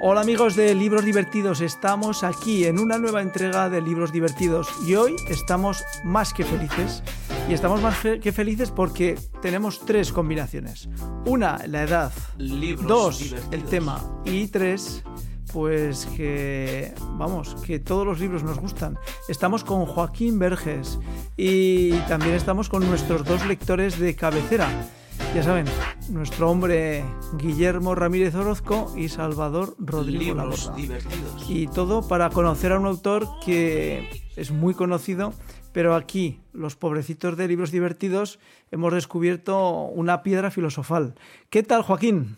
Hola amigos de Libros Divertidos, estamos aquí en una nueva entrega de Libros Divertidos y hoy estamos más que felices. Y estamos más que felices porque tenemos tres combinaciones. Una, la edad. dos, el tema. Y tres, pues que, vamos, que todos los libros nos gustan. Estamos con Joaquín Verges y también estamos con nuestros dos lectores de cabecera. Ya saben, nuestro hombre Guillermo Ramírez Orozco y Salvador Rodrigo divertidos. Y todo para conocer a un autor que es muy conocido, pero aquí, los pobrecitos de libros divertidos, hemos descubierto una piedra filosofal. ¿Qué tal, Joaquín?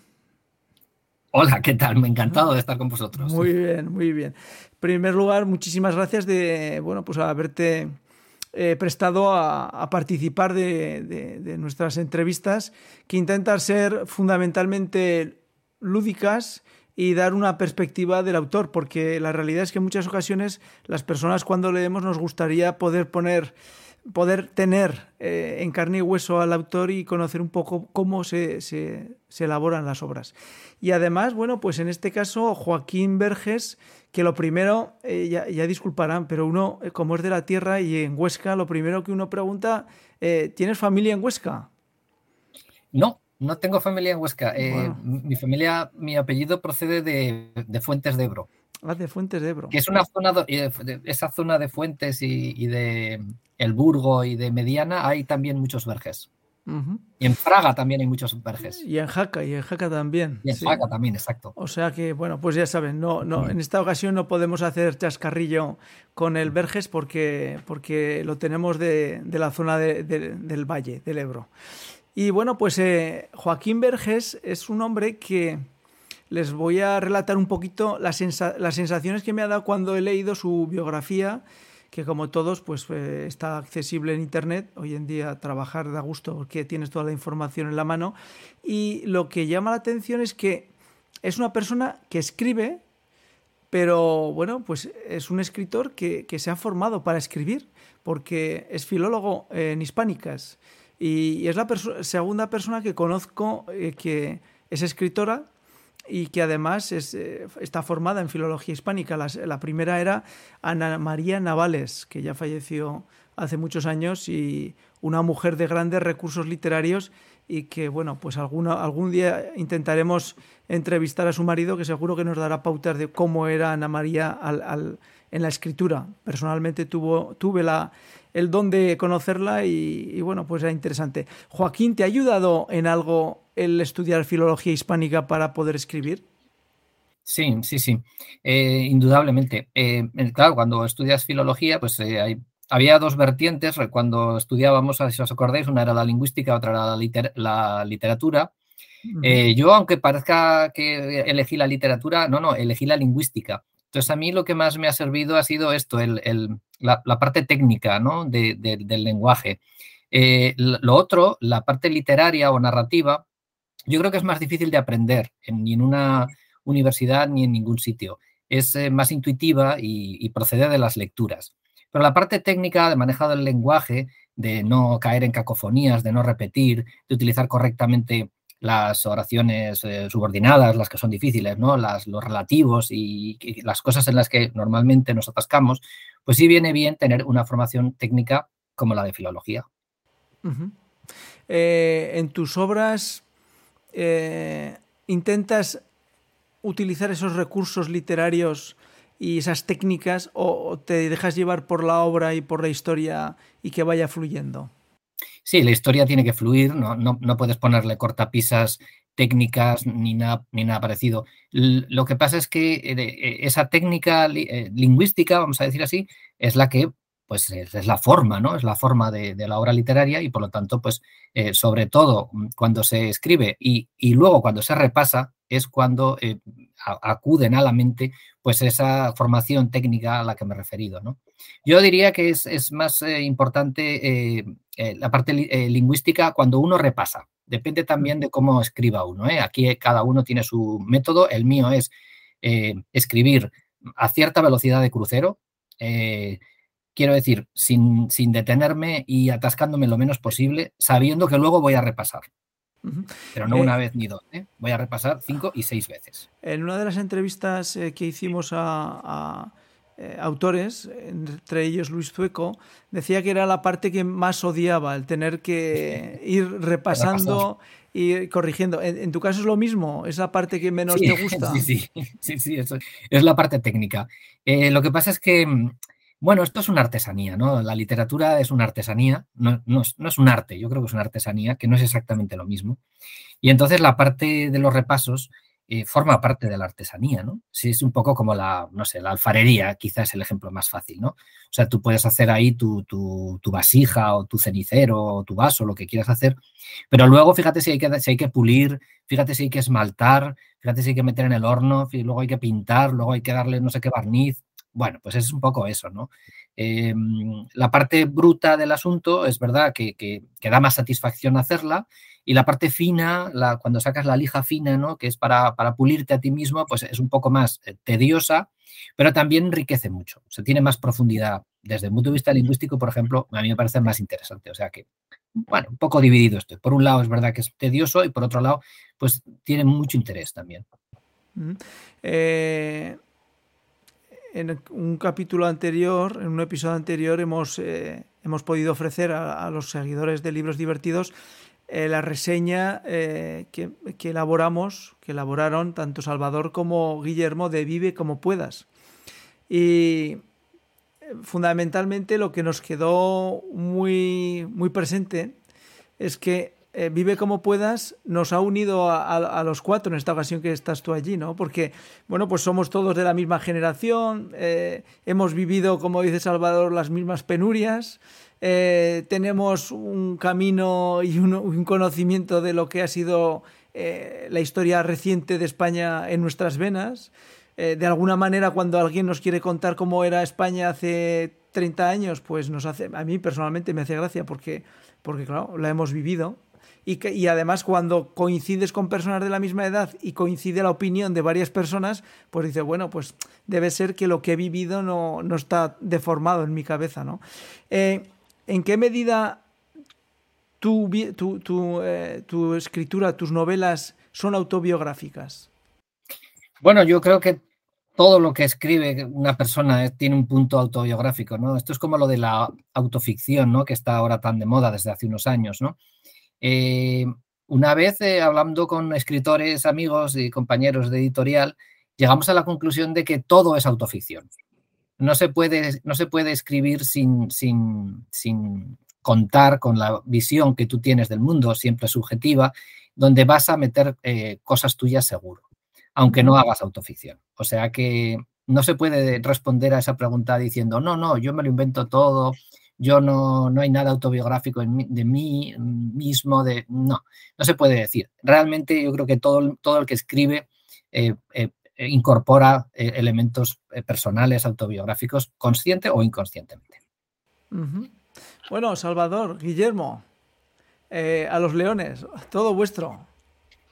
Hola, ¿qué tal? Me ha encantado de estar con vosotros. Muy bien, muy bien. En primer lugar, muchísimas gracias de, bueno, pues haberte eh, prestado a, participar de, nuestras entrevistas que intentan ser fundamentalmente lúdicas y dar una perspectiva del autor, porque la realidad es que en muchas ocasiones las personas cuando leemos nos gustaría poder poner poder tener eh, en carne y hueso al autor y conocer un poco cómo se, se, elaboran las obras. Y además, bueno, pues en este caso Joaquín Verges, que lo primero, eh, ya, disculparán, pero uno, eh, como es de la tierra y en Huesca, lo primero que uno pregunta, ¿tienes familia en Huesca? No, no tengo familia en Huesca. Mi familia, mi apellido procede de, de Fuentes de Ebro. Ah, de Fuentes de Ebro. Que es una zona, esa zona de Fuentes y, de El Burgo y de Mediana hay también muchos verges. Y en Praga también hay muchos verges. Y en Jaca, y en Jaca también. Y en Jaca también, exacto. O sea que, bueno, pues ya saben, no, no, en esta ocasión no podemos hacer chascarrillo con el Verges porque, porque lo tenemos de, la zona del Valle, del Ebro. Y bueno, pues eh, Joaquín Verges es un hombre que les voy a relatar un poquito las, sensaciones que me ha dado cuando he leído su biografía, que como todos, pues eh, está accesible en internet. Hoy en día trabajar da gusto porque tienes toda la información en la mano. Y lo que llama la atención es que es una persona que escribe, pero bueno, pues es un escritor que, se ha formado para escribir, porque es filólogo en hispánicas. Y, es la segunda persona que conozco eh, que es escritora y que además eh, está formada en filología hispánica. La, primera era Ana María Navales, que ya falleció hace muchos años y una mujer de grandes recursos literarios y que, bueno, pues algún día intentaremos entrevistar a su marido, que seguro que nos dará pautas de cómo era Ana María en la escritura. Personalmente tuvo, tuve la, el don de conocerla y, bueno, pues era interesante. Joaquín, ¿te ha ayudado en algo el estudiar filología hispánica para poder escribir? Sí, sí, sí, eh, indudablemente. Eh, claro, cuando estudias filología, pues eh, había dos vertientes cuando estudiábamos, si os acordáis, una era la lingüística, otra era la, literatura. yo, aunque parezca que elegí la literatura, no, no, elegí la lingüística. Entonces, a mí lo que más me ha servido ha sido esto, la, parte técnica del lenguaje. Lo otro, la parte literaria o narrativa, yo creo que es más difícil de aprender ni en una universidad ni en ningún sitio. Es eh, más intuitiva y, y, procede de las lecturas. Pero la parte técnica de manejo del lenguaje, de no caer en cacofonías, de no repetir, de utilizar correctamente las oraciones eh, subordinadas, las que son difíciles, ¿no? Las, los relativos y, las cosas en las que normalmente nos atascamos, pues sí viene bien tener una formación técnica como la de filología. Eh, en tus obras eh, intentas utilizar esos recursos literarios y esas técnicas o te dejas llevar por la obra y por la historia y que vaya fluyendo? Sí, la historia tiene que fluir, no, no, puedes ponerle cortapisas técnicas ni nada, ni nada parecido. lo que pasa es que eh, eh, esa técnica lingüística, vamos a decir así, es la que pues es, la forma, ¿no? Es la forma de, la obra literaria y por lo tanto, pues sobre todo mm, cuando se escribe y, luego cuando se repasa es cuando acuden a la mente pues esa formación técnica a la que me he referido, ¿no? Yo diría que es, más importante eh, la parte eh, lingüística cuando uno repasa. Depende también de cómo escriba uno. ¿eh? Aquí cada uno tiene su método. El mío es escribir a cierta velocidad de crucero. Quiero decir, sin, sin, detenerme y atascándome lo menos posible, sabiendo que luego voy a repasar. Pero no una vez ni dos, voy a repasar cinco y seis veces. En una de las entrevistas que hicimos a eh, autores, entre ellos Luis Zueco, decía que era la parte que más odiaba, el tener que ir repasando y corrigiendo. ¿En, tu caso es lo mismo? ¿Es la parte que menos te gusta? Sí, sí, sí, sí eso es la parte técnica. Eh, lo que pasa es que, mm, bueno, esto es una artesanía, ¿no? La literatura es una artesanía, no, no, es, un arte, yo creo que es una artesanía, que no es exactamente lo mismo. Y entonces la parte de los repasos eh, forma parte de la artesanía, ¿no? Sí, es un poco como la, no sé, la alfarería, quizás es el ejemplo más fácil, ¿no? O sea, tú puedes hacer ahí tu, tu, vasija o tu cenicero o tu vaso, lo que quieras hacer, pero luego fíjate si hay, que, si hay que pulir, fíjate si hay que esmaltar, fíjate si hay que meter en el horno, luego hay que pintar, luego hay que darle no sé qué barniz. Bueno, pues es un poco eso, ¿no? Em, la parte bruta del asunto es verdad que, que, que da más satisfacción hacerla, y la parte fina, la, cuando sacas la lija fina, ¿no? que es para, para, pulirte a ti mismo, pues es un poco más eh, tediosa, pero también enriquece mucho. O sea, tiene más profundidad. Desde el punto de vista lingüístico, por ejemplo, a mí me parece más interesante. O sea que, bueno, un poco dividido estoy. Por un lado es verdad que es tedioso y por otro lado, pues tiene mucho interés también. Eh, en un capítulo anterior, en un episodio anterior, hemos, eh, hemos podido ofrecer a, los seguidores de libros divertidos eh, la reseña eh, que, elaboramos, que elaboraron tanto Salvador como Guillermo de Vive como puedas. Y fundamentalmente lo que nos quedó muy, muy presente es que Vive como puedas nos ha unido a, los cuatro en esta ocasión que estás tú allí, ¿no? Porque, bueno, pues somos todos de la misma generación, hemos vivido, como dice Salvador, las mismas penurias, eh, tenemos un camino y un, conocimiento de lo que ha sido eh, la historia reciente de España en nuestras venas. Eh, de alguna manera, cuando alguien nos quiere contar cómo era España hace 30 años, pues nos hace, a mí personalmente me hace gracia porque, porque claro, la hemos vivido. Y, que, y, además cuando coincides con personas de la misma edad y coincide la opinión de varias personas, pues dice, bueno, pues debe ser que lo que he vivido no, no está deformado en mi cabeza, ¿no? ¿En qué medida tu, eh, tu, escritura, tus novelas son autobiográficas? Bueno, yo creo que todo lo que escribe una persona tiene un punto autobiográfico, ¿no? Esto es como lo de la autoficción, ¿no? Que está ahora tan de moda desde hace unos años, ¿no? Eh, una vez eh, hablando con escritores, amigos y compañeros de editorial, llegamos a la conclusión de que todo es autoficción no se puede, no se puede escribir sin, sin, sin contar con la visión que tú tienes del mundo, siempre subjetiva, donde vas a meter eh, cosas tuyas seguro, aunque no hagas autoficción. O sea que no se puede responder a esa pregunta diciendo, no, no, yo me lo invento todo, yo no, no hay nada autobiográfico de mí mismo, de no, no se puede decir. Realmente yo creo que todo, todo el que escribe eh, eh, eh, incorpora eh, elementos eh, personales, autobiográficos, consciente o inconscientemente. Bueno, Salvador, Guillermo, a los leones, todo vuestro.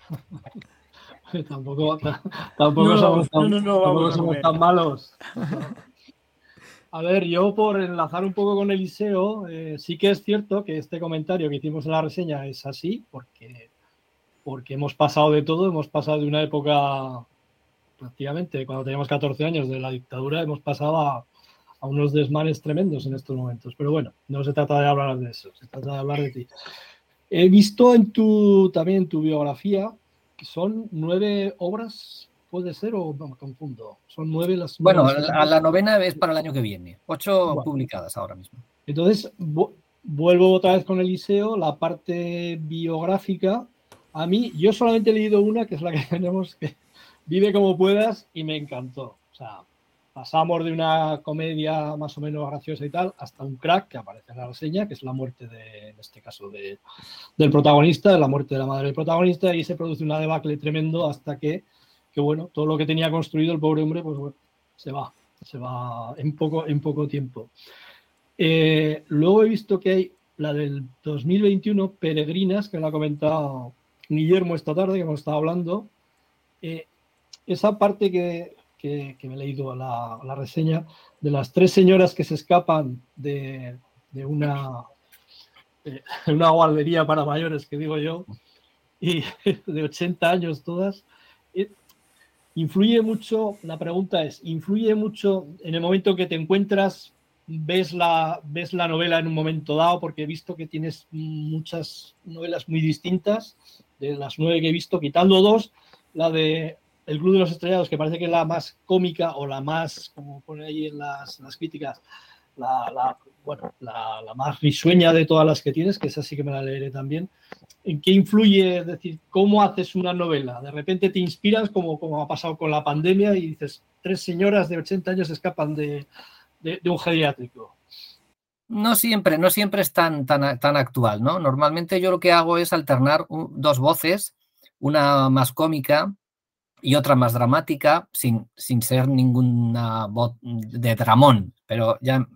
tampoco tampoco somos, tan, malos. A ver, yo por enlazar un poco con Eliseo, sí que es cierto que este comentario que hicimos en la reseña es así, porque, porque hemos pasado de todo, hemos pasado de una época prácticamente cuando teníamos 14 años de la dictadura hemos pasado a, unos desmanes tremendos en estos momentos. Pero bueno, no se trata de hablar de eso, se trata de hablar de ti. He visto en tu, también en tu biografía que son nueve obras, puede ser o me confundo. Son nueve las. Bueno, la, la, novena es para el año que viene, ocho publicadas ahora mismo. Entonces, vuelvo otra vez con Eliseo, la parte biográfica. A mí, yo solamente he leído una, que es la que tenemos que, Vive como puedas y me encantó. O sea, pasamos de una comedia más o menos graciosa y tal hasta un crack que aparece en la reseña, que es la muerte de, en este caso, de, del protagonista, la muerte de la madre del protagonista, y se produce una debacle tremendo hasta que, que, bueno, todo lo que tenía construido el pobre hombre, pues bueno, se va, se va en poco, en poco tiempo. Eh, luego he visto que hay la del 2021, Peregrinas, que la ha comentado Guillermo esta tarde, que hemos estado hablando. Eh, esa parte que, que, me he leído la, la, reseña de las tres señoras que se escapan de, de una, una guardería para mayores, que digo yo, y de 80 años todas. Influye mucho, la pregunta es, ¿influye mucho en el momento que te encuentras, ves la, ves la novela en un momento dado? Porque he visto que tienes muchas novelas muy distintas, de las nueve que he visto, quitando dos, la de El Club de los Estrellados, que parece que es la más cómica o la más, como pone ahí en las, las críticas, la, bueno, la, más risueña de todas las que tienes, que esa sí que me la leeré también. ¿En qué influye, es decir, cómo haces una novela? De repente te inspiras, como, como ha pasado con la pandemia, y dices, tres señoras de 80 años escapan de, un geriátrico. No siempre, no siempre es tan, tan, tan, actual, ¿no? Normalmente yo lo que hago es alternar dos voces, una más cómica y otra más dramática, sin, sin ser ninguna voz de dramón, pero ya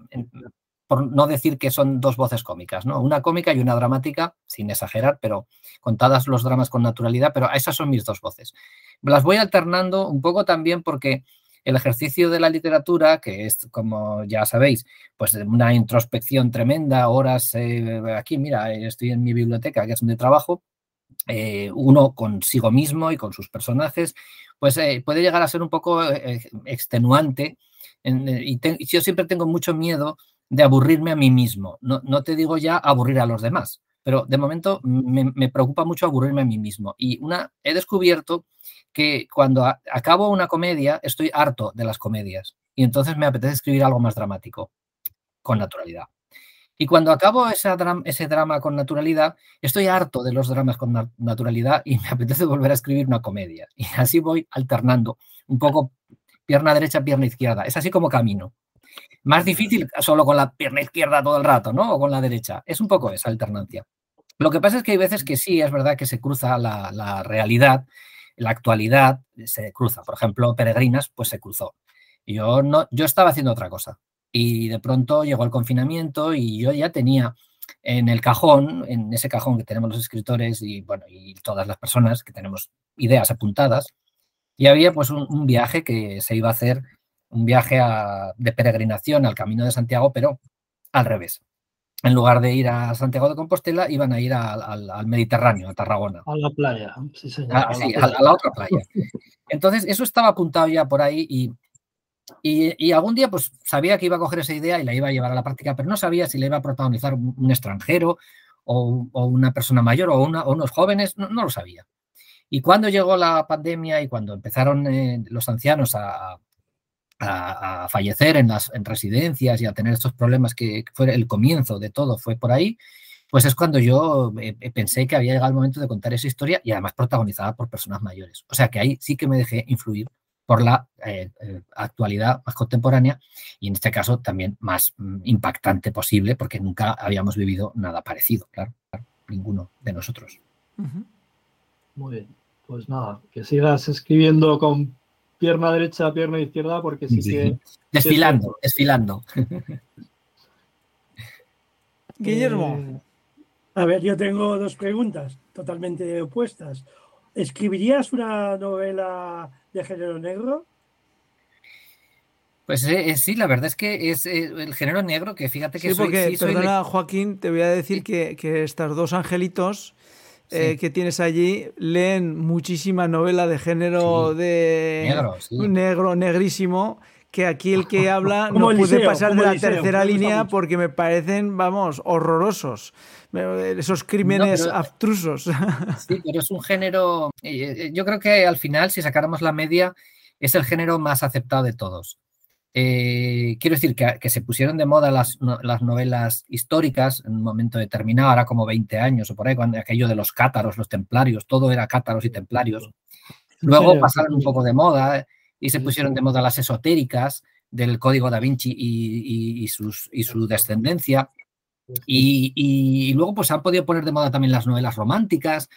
por no decir que son dos voces cómicas, ¿no? Una cómica y una dramática, sin exagerar, pero contadas los dramas con naturalidad, pero esas son mis dos voces. Las voy alternando un poco también porque el ejercicio de la literatura, que es, como ya sabéis, pues una introspección tremenda, horas eh, aquí, mira, estoy en mi biblioteca, que es donde trabajo, eh, uno consigo mismo y con sus personajes, pues eh, puede llegar a ser un poco eh, extenuante. y, yo siempre tengo mucho miedo de aburrirme a mí mismo. No, te digo ya aburrir a los demás, pero de momento me, preocupa mucho aburrirme a mí mismo. Y una, he descubierto que cuando acabo una comedia estoy harto de las comedias y entonces me apetece escribir algo más dramático, con naturalidad. Y cuando acabo ese drama con naturalidad, estoy harto de los dramas con naturalidad y me apetece volver a escribir una comedia. Y así voy alternando un poco pierna derecha, pierna izquierda. Es así como camino. Más difícil solo con la pierna izquierda todo el rato, ¿no? O con la derecha. Es un poco esa alternancia. Lo que pasa es que hay veces que sí, es verdad que se cruza la, la realidad, la actualidad se cruza. Por ejemplo, Peregrinas, pues se cruzó. Yo, no, yo estaba haciendo otra cosa y de pronto llegó el confinamiento y yo ya tenía en el cajón, en ese cajón que tenemos los escritores y bueno, y todas las personas que tenemos ideas apuntadas, y había pues un, viaje que se iba a hacer, un viaje de peregrinación al Camino de Santiago, pero al revés. En lugar de ir a Santiago de Compostela, iban a ir al, Mediterráneo, a Tarragona. A la playa, sí, señor. Ah, sí, a la otra playa. Entonces, eso estaba apuntado ya por ahí y y, algún día pues sabía que iba a coger esa idea y la iba a llevar a la práctica, pero no sabía si le iba a protagonizar un, extranjero o, una persona mayor o, unos jóvenes, no, lo sabía. Y cuando llegó la pandemia y cuando empezaron eh, los ancianos a, fallecer en las en residencias y a tener estos problemas que fue el comienzo de todo, fue por ahí, pues es cuando yo eh, pensé que había llegado el momento de contar esa historia y además protagonizada por personas mayores. O sea que ahí sí que me dejé influir por la eh, eh, actualidad más contemporánea y en este caso también más mm, impactante posible porque nunca habíamos vivido nada parecido, claro, ninguno de nosotros. Muy bien, pues nada, que sigas escribiendo con pierna derecha, pierna izquierda porque sí, que... Desfilando, desfilando. Guillermo. Eh, a ver, yo tengo dos preguntas totalmente opuestas. ¿Escribirías una novela de género negro? Pues eh, eh, sí, la verdad es que es eh, el género negro que fíjate que sí, porque, perdona, Joaquín, te voy a decir que, que estos dos angelitos que tienes allí leen muchísima novela de género de negro, negrísimo que aquí el que habla no puede pasar de la tercera línea porque me parecen, vamos, horrorosos. Esos crímenes abstrusos. Sí, pero es un género. Yo creo que al final, si sacáramos la media, es el género más aceptado de todos. Eh, quiero decir que, se pusieron de moda las, novelas históricas en un momento determinado, ahora como 20 años o por ahí, cuando aquello de los cátaros, los templarios, todo era cátaros y templarios. Luego pasaron un poco de moda y se pusieron de moda las esotéricas del Código da Vinci y, sus, y su descendencia. Y, luego pues se han podido poner de moda también las novelas románticas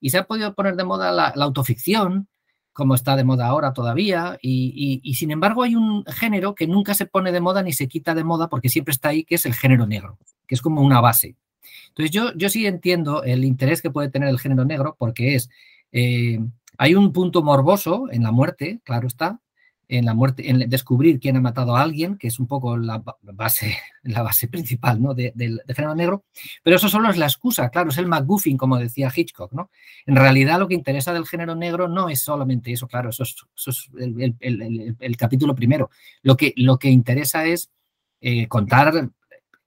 y se ha podido poner de moda la, autoficción, como está de moda ahora todavía. Y, sin embargo hay un género que nunca se pone de moda ni se quita de moda porque siempre está ahí, que es el género negro, que es como una base. Entonces yo, yo sí entiendo el interés que puede tener el género negro porque es... Eh, hay un punto morboso en la muerte, claro está, en la muerte, en descubrir quién ha matado a alguien, que es un poco la base, la base principal ¿no? del de, género negro, pero eso solo es la excusa, claro, es el McGuffin, como decía Hitchcock, ¿no? En realidad lo que interesa del género negro no es solamente eso, claro, eso es, el, capítulo primero. Lo que, lo que interesa es eh, contar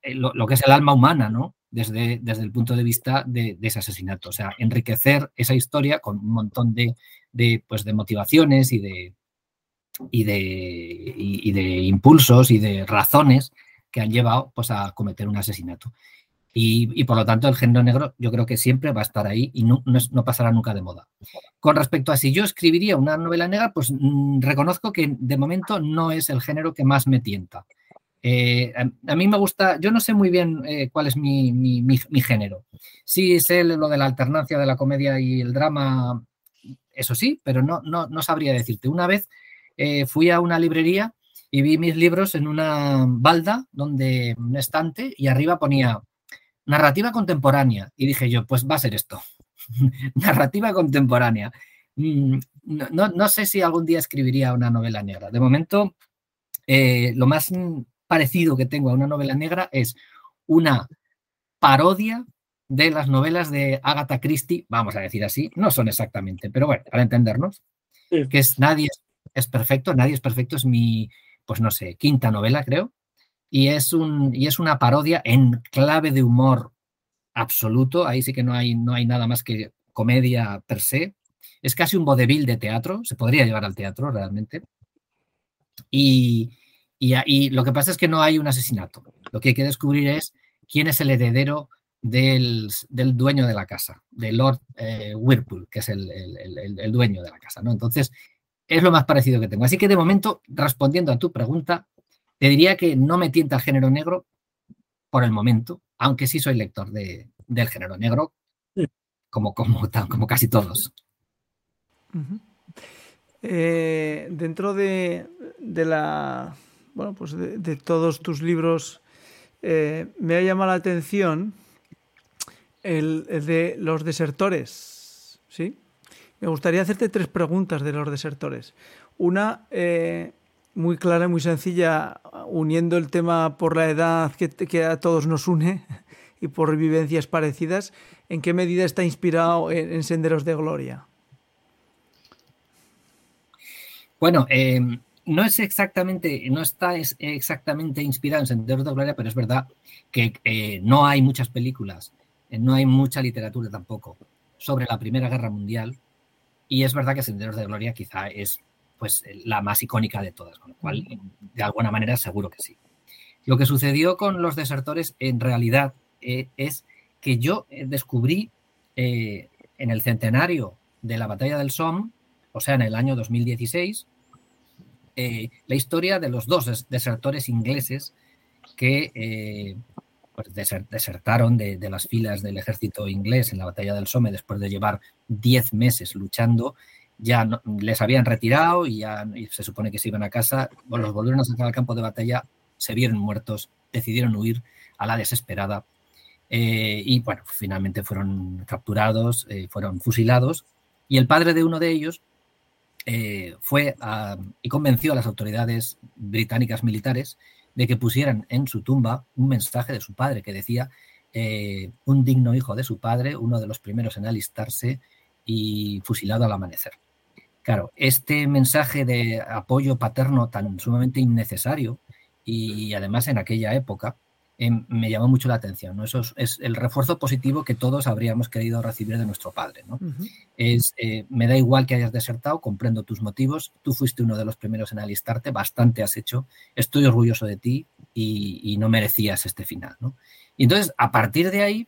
eh, lo, que es el alma humana, ¿no? Desde, desde el punto de vista de, ese asesinato, o sea, enriquecer esa historia con un montón de, pues, de motivaciones y de, y de, impulsos y de razones que han llevado pues, a cometer un asesinato. Y, por lo tanto el género negro yo creo que siempre va a estar ahí y no, no, pasará nunca de moda. Con respecto a si yo escribiría una novela negra, pues mm, reconozco que de momento no es el género que más me tienta. Eh, a, mí me gusta, yo no sé muy bien eh, cuál es mi, mi, mi, género. Sí sé lo de la alternancia de la comedia y el drama, eso sí, pero no, no, no sabría decirte. Una vez eh, fui a una librería y vi mis libros en una balda, donde un estante, y arriba ponía narrativa contemporánea. Y dije yo, pues va a ser esto, narrativa contemporánea. Mm, no, no, sé si algún día escribiría una novela negra. De momento, eh, lo más parecido que tengo a una novela negra es una parodia de las novelas de Agatha Christie, vamos a decir así, no son exactamente, pero bueno, para entendernos, que es Nadie es perfecto, Nadie es perfecto, es mi, pues no sé, quinta novela, creo. Y es, un, y es una parodia en clave de humor absoluto. Ahí sí que no hay, no hay nada más que comedia per se. Es casi un vodevil de teatro, se podría llevar al teatro realmente. Y, y, lo que pasa es que no hay un asesinato. Lo que hay que descubrir es quién es el heredero del, del dueño de la casa, de Lord eh, Whirlpool, que es el, el, el, dueño de la casa. ¿no? Entonces, es lo más parecido que tengo. Así que de momento, respondiendo a tu pregunta, te diría que no me tienta el género negro por el momento, aunque sí soy lector de, del género negro, como, como, como casi todos. Eh, dentro de, la bueno, pues de, todos tus libros, eh, me ha llamado la atención el, el, de los desertores, ¿sí? Me gustaría hacerte tres preguntas de los desertores. Una eh, muy clara y muy sencilla, uniendo el tema por la edad que, a todos nos une y por vivencias parecidas. ¿En qué medida está inspirado en, Senderos de Gloria? Bueno, em, no es exactamente, no está exactamente inspirado en Senderos de Gloria, pero es verdad que eh, no hay muchas películas, eh, no hay mucha literatura tampoco sobre la Primera Guerra Mundial y es verdad que Senderos de Gloria quizá es pues, la más icónica de todas, con lo cual, de alguna manera, seguro que sí. Lo que sucedió con los desertores, en realidad, eh, es que yo eh, descubrí eh, en el centenario de la batalla del Somme, o sea, en el año 2016, la historia de los dos desertores ingleses que pues, desertaron de, las filas del ejército inglés en la batalla del Somme después de llevar 10 meses luchando. Ya les habían retirado y ya se supone que se iban a casa. los volvieron a sacar al campo de batalla, se vieron muertos, decidieron huir a la desesperada. Eh, y bueno, finalmente fueron capturados, eh, fueron fusilados. Y el padre de uno de ellos eh, fue y convenció a las autoridades británicas militares de que pusieran en su tumba un mensaje de su padre que decía eh, un digno hijo de su padre, uno de los primeros en alistarse y fusilado al amanecer. Claro, este mensaje de apoyo paterno tan sumamente innecesario y además en aquella época, Em, me llamó mucho la atención. ¿no? Eso es, el refuerzo positivo que todos habríamos querido recibir de nuestro padre. ¿no? es, eh, me da igual que hayas desertado, comprendo tus motivos, tú fuiste uno de los primeros en alistarte, bastante has hecho, estoy orgulloso de ti y, no merecías este final. ¿no? Y entonces, a partir de ahí,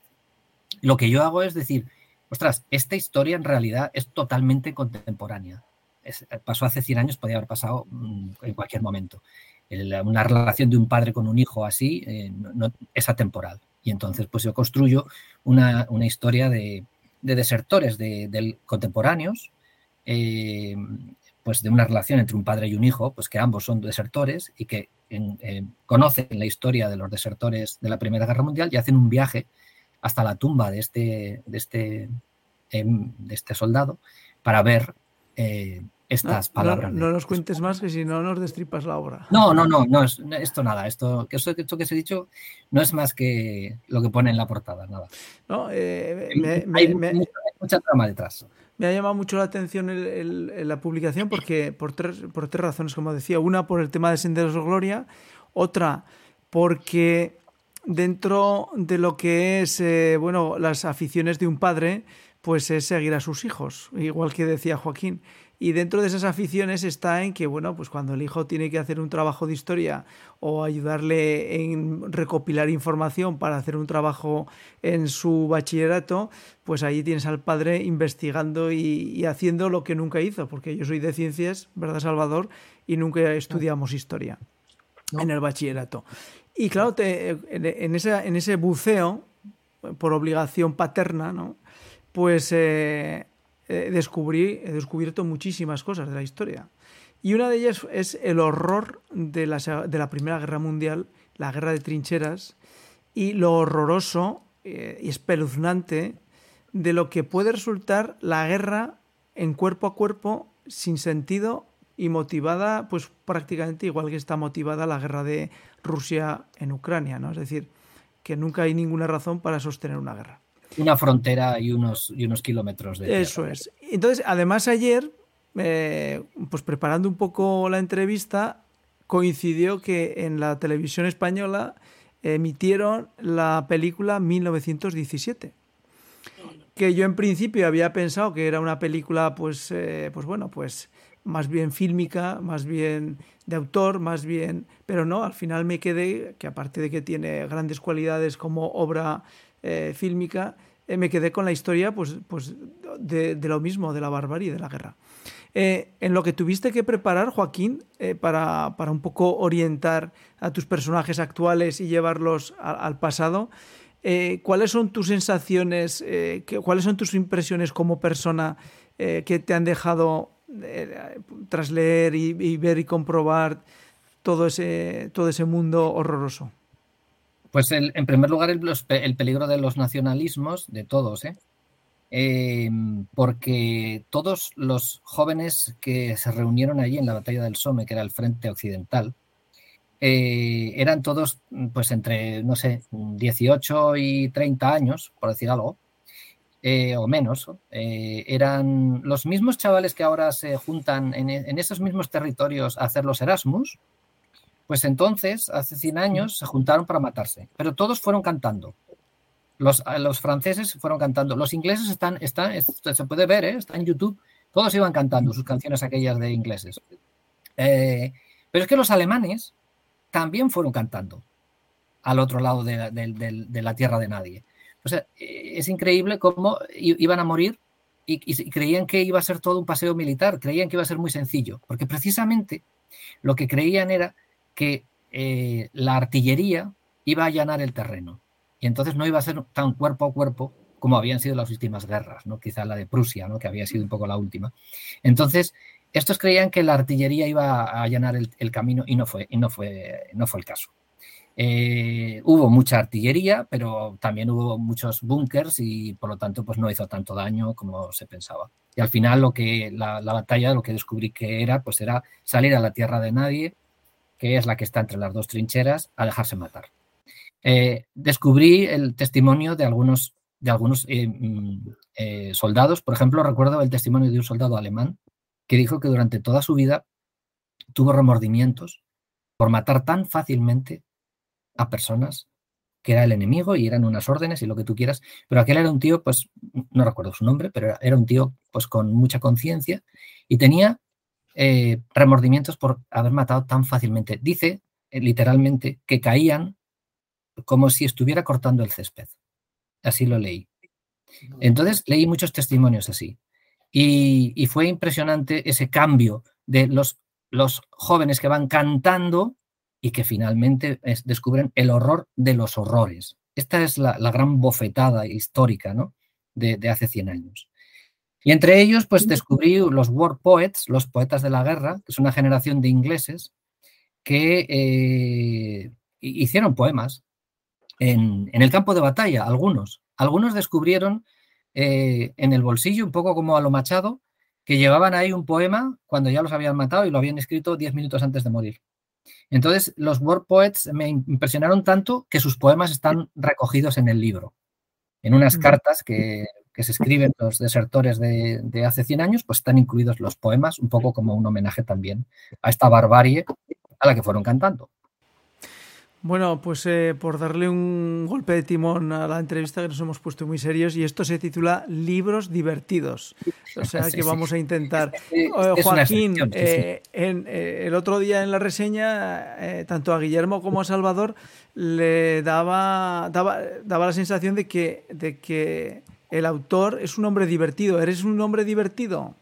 lo que yo hago es decir, ostras, esta historia en realidad es totalmente contemporánea. pasó hace 100 años, podía haber pasado mm, en cualquier momento una relación de un padre con un hijo así eh, no, es atemporal. Y entonces, pues yo construyo una, historia de, desertores de, contemporáneos, eh, pues de una relación entre un padre y un hijo, pues que ambos son desertores y que conocen la historia de los desertores de la Primera Guerra Mundial y hacen un viaje hasta la tumba de este, de este, em, de este soldado para ver estas palabras. No, nos cuentes más que si no nos destripas la obra. No, no, no, no, esto nada, esto, esto, esto que os he dicho no es más que lo que pone en la portada, nada. No, eh, hay mucha, trama detrás. Me ha llamado mucho la atención la publicación porque por tres, por tres razones, como decía. Una, por el tema de Senderos de Gloria. Otra, porque dentro de lo que es eh, bueno las aficiones de un padre, pues es seguir a sus hijos, igual que decía Joaquín. Y dentro de esas aficiones está en que, bueno, pues cuando el hijo tiene que hacer un trabajo de historia o ayudarle en recopilar información para hacer un trabajo en su bachillerato, pues ahí tienes al padre investigando y, haciendo lo que nunca hizo, porque yo soy de ciencias, ¿verdad, Salvador? Y nunca estudiamos historia en el bachillerato. Y claro, te, en, esa, en ese buceo, por obligación paterna, ¿no? Pues eh, descubrí, he descubierto muchísimas cosas de la historia. Y una de ellas es el horror de la, de la Primera Guerra Mundial, la guerra de trincheras, y lo horroroso eh, y espeluznante de lo que puede resultar la guerra en cuerpo a cuerpo, sin sentido y motivada, pues prácticamente igual que está motivada la guerra de Rusia en Ucrania, ¿no? Es decir, que nunca hay ninguna razón para sostener una guerra una frontera y unos, y unos kilómetros de... Eso es. Entonces, además ayer, eh, pues preparando un poco la entrevista, coincidió que en la televisión española emitieron la película 1917 que yo en principio había pensado que era una película pues eh, pues bueno pues más bien fílmica más bien de autor más bien pero no al final me quedé que aparte de que tiene grandes cualidades como obra eh, fílmica, eh, me quedé con la historia pues, pues de, lo mismo, de la barbarie, de la guerra. Eh, en lo que tuviste que preparar, Joaquín, para, para, un poco orientar a tus personajes actuales y llevarlos al pasado, ¿cuáles son tus sensaciones, cuáles son tus impresiones como persona que te han dejado tras leer y, y, ver y comprobar todo ese, todo ese mundo horroroso? Pues en primer lugar el, peligro de los nacionalismos, de todos, ¿eh? Em, porque todos los jóvenes que se reunieron allí en la batalla del Somme, que era el frente occidental, eh, eran todos, pues entre, no sé, 18 y 30 años, por decir algo, eh, o menos. eran los mismos chavales que ahora se juntan en, esos mismos territorios a hacer los Erasmus, pues entonces, hace 100 años, se juntaron para matarse, pero todos fueron cantando. Los, franceses fueron cantando, los ingleses están, se puede ver, ¿eh? está en YouTube, todos iban cantando sus canciones aquellas de ingleses. Eh, pero es que los alemanes también fueron cantando al otro lado de, la tierra de nadie. O sea, eh, es increíble cómo iban a morir y, creían que iba a ser todo un paseo militar, creían que iba a ser muy sencillo, porque precisamente lo que creían era que eh, la artillería iba a allanar el terreno y entonces no iba a ser tan cuerpo a cuerpo como habían sido las últimas guerras, ¿no? quizá la de Prusia, ¿no? que había sido un poco la última. Entonces, estos creían que la artillería iba a allanar el, camino y no fue, y no fue, no fue el caso. Eh, hubo mucha artillería, pero también hubo muchos búnkers y por lo tanto pues no hizo tanto daño como se pensaba. Y al final lo que la, la, batalla, lo que descubrí que era, pues era salir a la tierra de nadie, que es la que está entre las dos trincheras, a dejarse matar. Eh, descubrí el testimonio de algunos, de algunos eh, mm, eh, soldados. Por ejemplo, recuerdo el testimonio de un soldado alemán que dijo que durante toda su vida tuvo remordimientos por matar tan fácilmente a personas que era el enemigo y eran unas órdenes y lo que tú quieras, pero aquel era un tío, pues no recuerdo su nombre, pero era un tío pues con mucha conciencia y tenía eh, remordimientos por haber matado tan fácilmente. Dice eh, literalmente que caían como si estuviera cortando el césped. Así lo leí. Entonces leí muchos testimonios así. Y, fue impresionante ese cambio de los, los, jóvenes que van cantando y que finalmente descubren el horror de los horrores. Esta es la, gran bofetada histórica ¿no? de, de hace 100 años. Y entre ellos, pues descubrí los War Poets, los poetas de la guerra, que es una generación de ingleses que eh, hicieron poemas en, el campo de batalla, algunos. Algunos descubrieron eh, en el bolsillo, un poco como a lo machado, que llevaban ahí un poema cuando ya los habían matado y lo habían escrito diez minutos antes de morir. Entonces, los War Poets me impresionaron tanto que sus poemas están recogidos en el libro, en unas cartas que, se escriben los desertores de, de, hace 100 años, pues están incluidos los poemas, un poco como un homenaje también a esta barbarie a la que fueron cantando. Bueno, pues eh, por darle un golpe de timón a la entrevista que nos hemos puesto muy serios y esto se titula Libros divertidos. O sea que vamos a intentar. Joaquín, eh, en, eh, el otro día en la reseña, tanto a Guillermo como a Salvador le daba, daba, daba la sensación de que, de que el autor es un hombre divertido. ¿Eres un hombre divertido?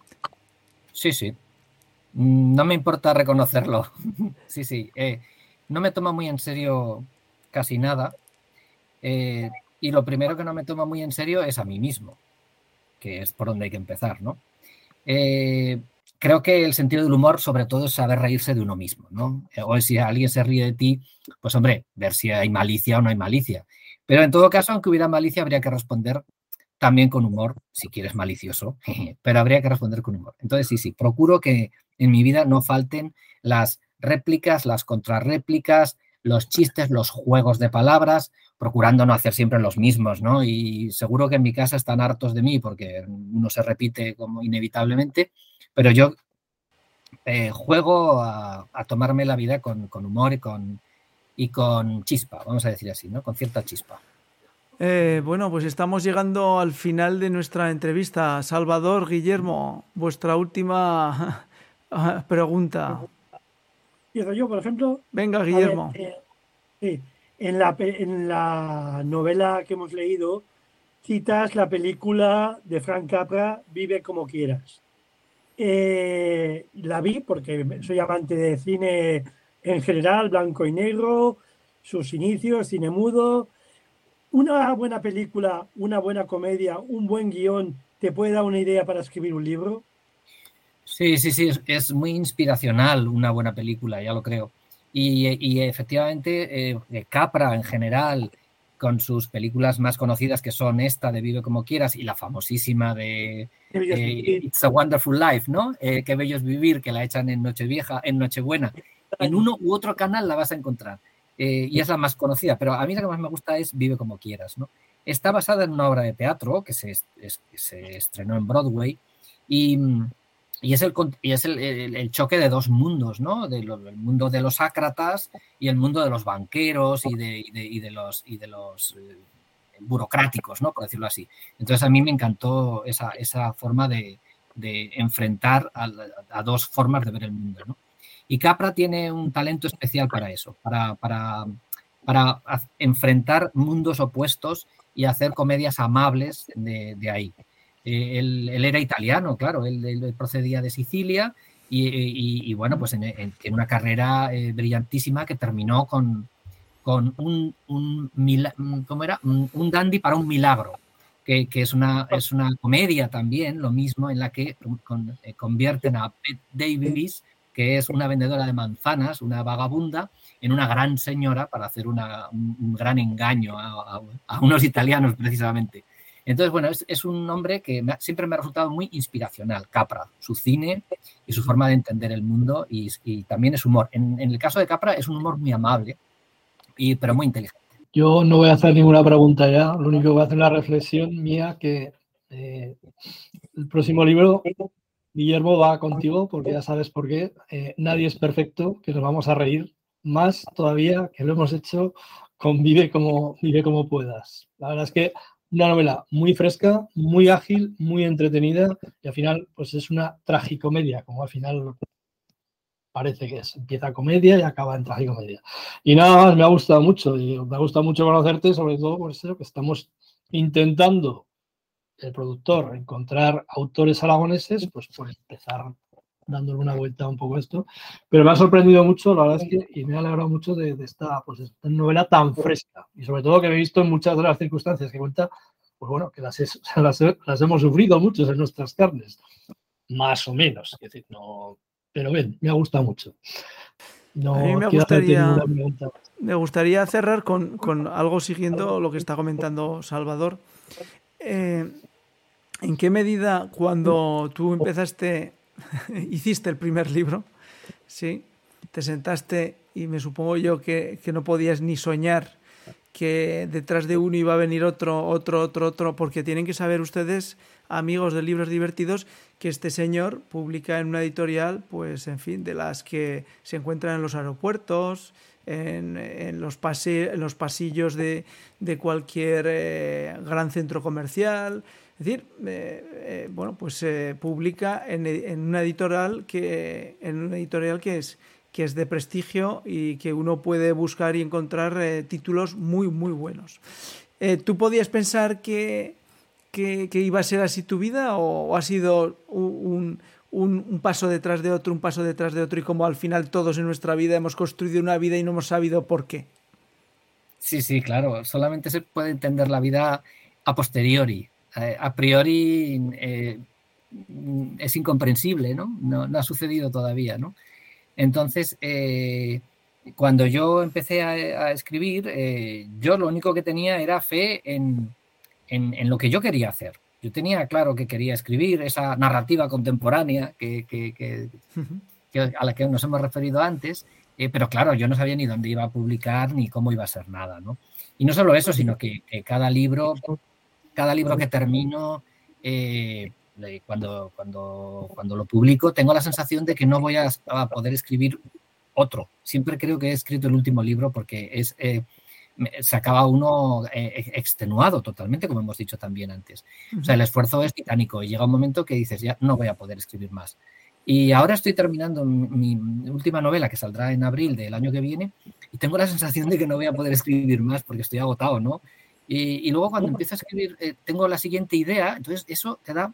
Sí, sí. Mm, no me importa reconocerlo. sí, sí no me toma muy en serio casi nada. Eh, y lo primero que no me toma muy en serio es a mí mismo, que es por donde hay que empezar, ¿no? Eh, creo que el sentido del humor, sobre todo, es saber reírse de uno mismo, ¿no? O si alguien se ríe de ti, pues hombre, ver si hay malicia o no hay malicia. Pero en todo caso, aunque hubiera malicia, habría que responder también con humor, si quieres malicioso, pero habría que responder con humor. Entonces, sí, sí, procuro que en mi vida no falten las réplicas, las contrarréplicas, los chistes, los juegos de palabras, procurando no hacer siempre los mismos, ¿no? Y seguro que en mi casa están hartos de mí porque uno se repite como inevitablemente, pero yo eh, juego a, tomarme la vida con, humor y con, y con chispa, vamos a decir así, ¿no? Con cierta chispa. Eh, bueno, pues estamos llegando al final de nuestra entrevista. Salvador, Guillermo, vuestra última pregunta yo, por ejemplo. Venga, Guillermo. Eh, en, la, en la novela que hemos leído, citas la película de Frank Capra, Vive como quieras. Eh, la vi porque soy amante de cine en general, blanco y negro, sus inicios, cine mudo. Una buena película, una buena comedia, un buen guion, ¿te puede dar una idea para escribir un libro? Sí, sí, sí, es, muy inspiracional una buena película, ya lo creo. Y, efectivamente, eh, Capra en general, con sus películas más conocidas que son esta de Vive como quieras y la famosísima de eh, It's a Wonderful Life, ¿no? Eh, Qué bello es vivir, que la echan en Nochevieja, en Nochebuena. En uno u otro canal la vas a encontrar. Y es la más conocida, pero a mí la que más me gusta es Vive como quieras, ¿no? Está basada en una obra de teatro que se, se estrenó en Broadway y y es, el, y es el, choque de dos mundos, ¿no? De el mundo de los ácratas y el mundo de los banqueros y de, y de, los, y de los eh, burocráticos, ¿no? Por decirlo así. Entonces a mí me encantó esa, esa forma de, enfrentar a, dos formas de ver el mundo, ¿no? Y Capra tiene un talento especial para eso, para, para, para enfrentar mundos opuestos y hacer comedias amables de ahí. Eh, él, era italiano, claro, él, procedía de Sicilia y, bueno, pues en, una carrera eh, brillantísima que terminó con, con un, un, ¿cómo era? un, dandy para un milagro, que, es, una, es una comedia también, lo mismo, en la que eh, convierten a Davis, que es una vendedora de manzanas, una vagabunda, en una gran señora para hacer un, gran engaño a unos italianos precisamente. Entonces, bueno, es, un hombre que siempre me ha resultado muy inspiracional, Capra, su cine y su forma de entender el mundo y, también es humor. En, el caso de Capra es un humor muy amable, y, pero muy inteligente. Yo no voy a hacer ninguna pregunta ya, lo único que voy a hacer es una reflexión mía que eh, el próximo libro, Guillermo, va contigo porque ya sabes por qué. Eh, nadie es perfecto, que nos vamos a reír más todavía que lo hemos hecho con Vive como, vive como puedas. La verdad es que una novela muy fresca, muy ágil, muy entretenida y al final pues es una tragicomedia, como al final parece que es. Empieza comedia y acaba en tragicomedia. Y nada más, me ha gustado mucho y me ha gustado mucho conocerte, sobre todo por eso que estamos intentando el productor encontrar autores aragoneses, pues por empezar dándole una vuelta un poco a esto. Pero me ha sorprendido mucho, la verdad es que, y me ha alegrado mucho de, esta, pues, esta novela tan fresca. Y sobre todo que me he visto en muchas de las circunstancias que cuenta, pues bueno, que las, las, hemos sufrido muchos en nuestras carnes. Más o menos. Es decir, no, pero bien, me ha gustado mucho. No a mí me gustaría, me gustaría cerrar con, con, algo siguiendo lo que está comentando Salvador. Eh, ¿En qué medida cuando tú empezaste, hiciste el primer libro, sí, te sentaste y me supongo yo que, que no podías ni soñar que detrás de uno iba a venir otro, otro, otro, otro, porque tienen que saber ustedes, amigos de libros divertidos, que este señor publica en una editorial, pues en fin, de las que se encuentran en los aeropuertos, en, en, los, pase, en los, pasillos de, de cualquier eh, gran centro comercial. Es decir, eh, eh, bueno, pues se publica en, en, una editorial que, es que es de prestigio y que uno puede buscar y encontrar eh, títulos muy, muy buenos. ¿Tú podías pensar que, que, iba a ser así tu vida o, ha sido un, un, paso detrás de otro, un paso detrás de otro y como al final todos en nuestra vida hemos construido una vida y no hemos sabido por qué? Sí, sí, claro. Solamente se puede entender la vida a posteriori. Eh, a priori eh, es incomprensible, ¿no? ¿no? ¿no? ha sucedido todavía, ¿no? Entonces, eh, cuando yo empecé a, a escribir, yo lo único que tenía era fe en, en, en, lo que yo quería hacer. Yo tenía claro que quería escribir esa narrativa contemporánea que, que, que, que a la que nos hemos referido antes, pero claro, yo no sabía ni dónde iba a publicar ni cómo iba a ser nada, ¿no? Y no solo eso, sino que, cada libro, cada libro que termino, eh, cuando, cuando, cuando lo publico, tengo la sensación de que no voy a, a, poder escribir otro. Siempre creo que he escrito el último libro porque es, eh, se acaba uno eh, extenuado totalmente, como hemos dicho también antes. O sea, el esfuerzo es titánico y llega un momento que dices, ya no voy a poder escribir más. Y ahora estoy terminando mi, mi, última novela que saldrá en abril del año que viene y tengo la sensación de que no voy a poder escribir más porque estoy agotado, ¿no? Y, y luego cuando empiezo a escribir eh, tengo la siguiente idea, entonces eso te da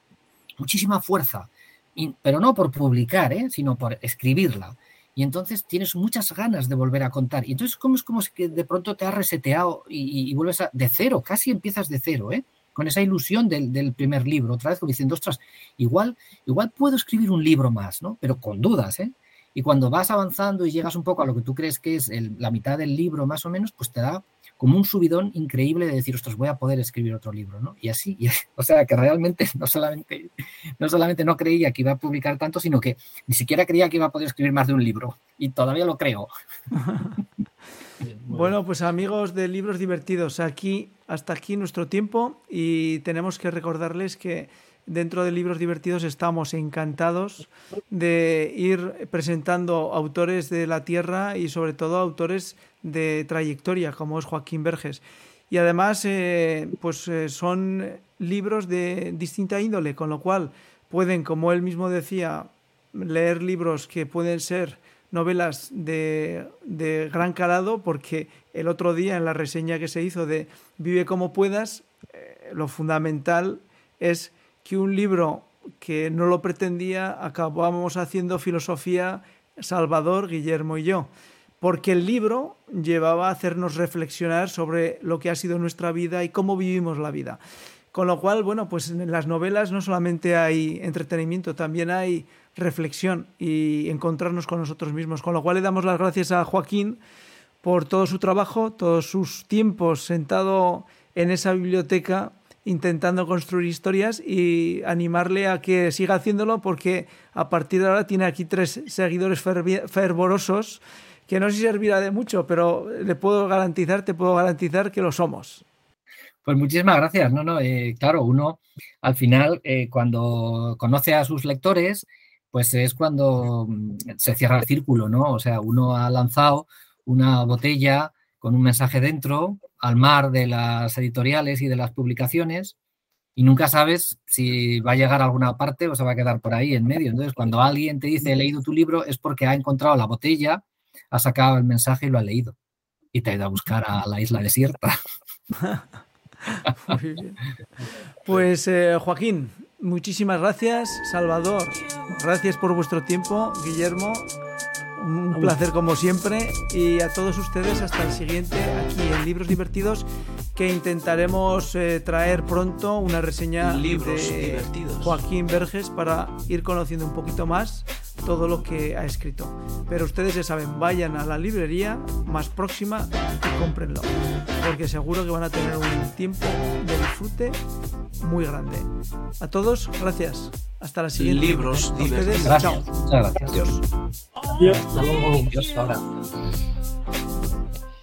muchísima fuerza, y, pero no por publicar, ¿eh? sino por escribirla. Y entonces tienes muchas ganas de volver a contar. Y entonces como es como si que de pronto te has reseteado y, y, vuelves a, de cero, casi empiezas de cero, ¿eh? con esa ilusión del, del, primer libro, otra vez como diciendo, ostras, igual, igual puedo escribir un libro más, ¿no? pero con dudas. ¿eh? Y cuando vas avanzando y llegas un poco a lo que tú crees que es el, la mitad del libro más o menos, pues te da como un subidón increíble de decir, ostras, voy a poder escribir otro libro, ¿no? Y así, o sea, que realmente no solamente, no solamente no creía que iba a publicar tanto, sino que ni siquiera creía que iba a poder escribir más de un libro. Y todavía lo creo. bueno, pues amigos de Libros Divertidos, aquí, hasta aquí nuestro tiempo y tenemos que recordarles que dentro de Libros Divertidos estamos encantados de ir presentando autores de la tierra y sobre todo autores de trayectoria, como es Joaquín Verges. Y además, eh, pues eh, son libros de distinta índole, con lo cual pueden, como él mismo decía, leer libros que pueden ser novelas de, de, gran calado, porque el otro día en la reseña que se hizo de Vive como puedas, eh, lo fundamental es que un libro que no lo pretendía acabamos haciendo filosofía Salvador, Guillermo y yo porque el libro llevaba a hacernos reflexionar sobre lo que ha sido nuestra vida y cómo vivimos la vida. Con lo cual, bueno, pues en las novelas no solamente hay entretenimiento, también hay reflexión y encontrarnos con nosotros mismos. Con lo cual le damos las gracias a Joaquín por todo su trabajo, todos sus tiempos sentado en esa biblioteca intentando construir historias y animarle a que siga haciéndolo porque a partir de ahora tiene aquí tres seguidores fervorosos que no sé si servirá de mucho, pero le puedo garantizar, te puedo garantizar que lo somos. Pues muchísimas gracias. No, no, eh, claro, uno al final, eh, cuando conoce a sus lectores, pues es cuando mm, se cierra el círculo, ¿no? O sea, uno ha lanzado una botella con un mensaje dentro al mar de las editoriales y de las publicaciones y nunca sabes si va a llegar a alguna parte o se va a quedar por ahí en medio. Entonces, cuando alguien te dice he leído tu libro es porque ha encontrado la botella ha sacado el mensaje y lo ha leído. Y te ha ido a buscar a la isla desierta. Muy bien. Pues eh, Joaquín, muchísimas gracias. Salvador, gracias por vuestro tiempo. Guillermo, un placer como siempre. Y a todos ustedes hasta el siguiente aquí en Libros Divertidos que intentaremos eh, traer pronto una reseña Libros de divertidos. Joaquín Verges para ir conociendo un poquito más todo lo que ha escrito. Pero ustedes ya saben, vayan a la librería más próxima y cómprenlo, porque seguro que van a tener un tiempo de disfrute muy grande. A todos, gracias. Hasta la siguiente. Libros A ustedes, Gracias. chao. Muchas gracias. Adiós. Adiós. Hasta luego. Adiós, ahora.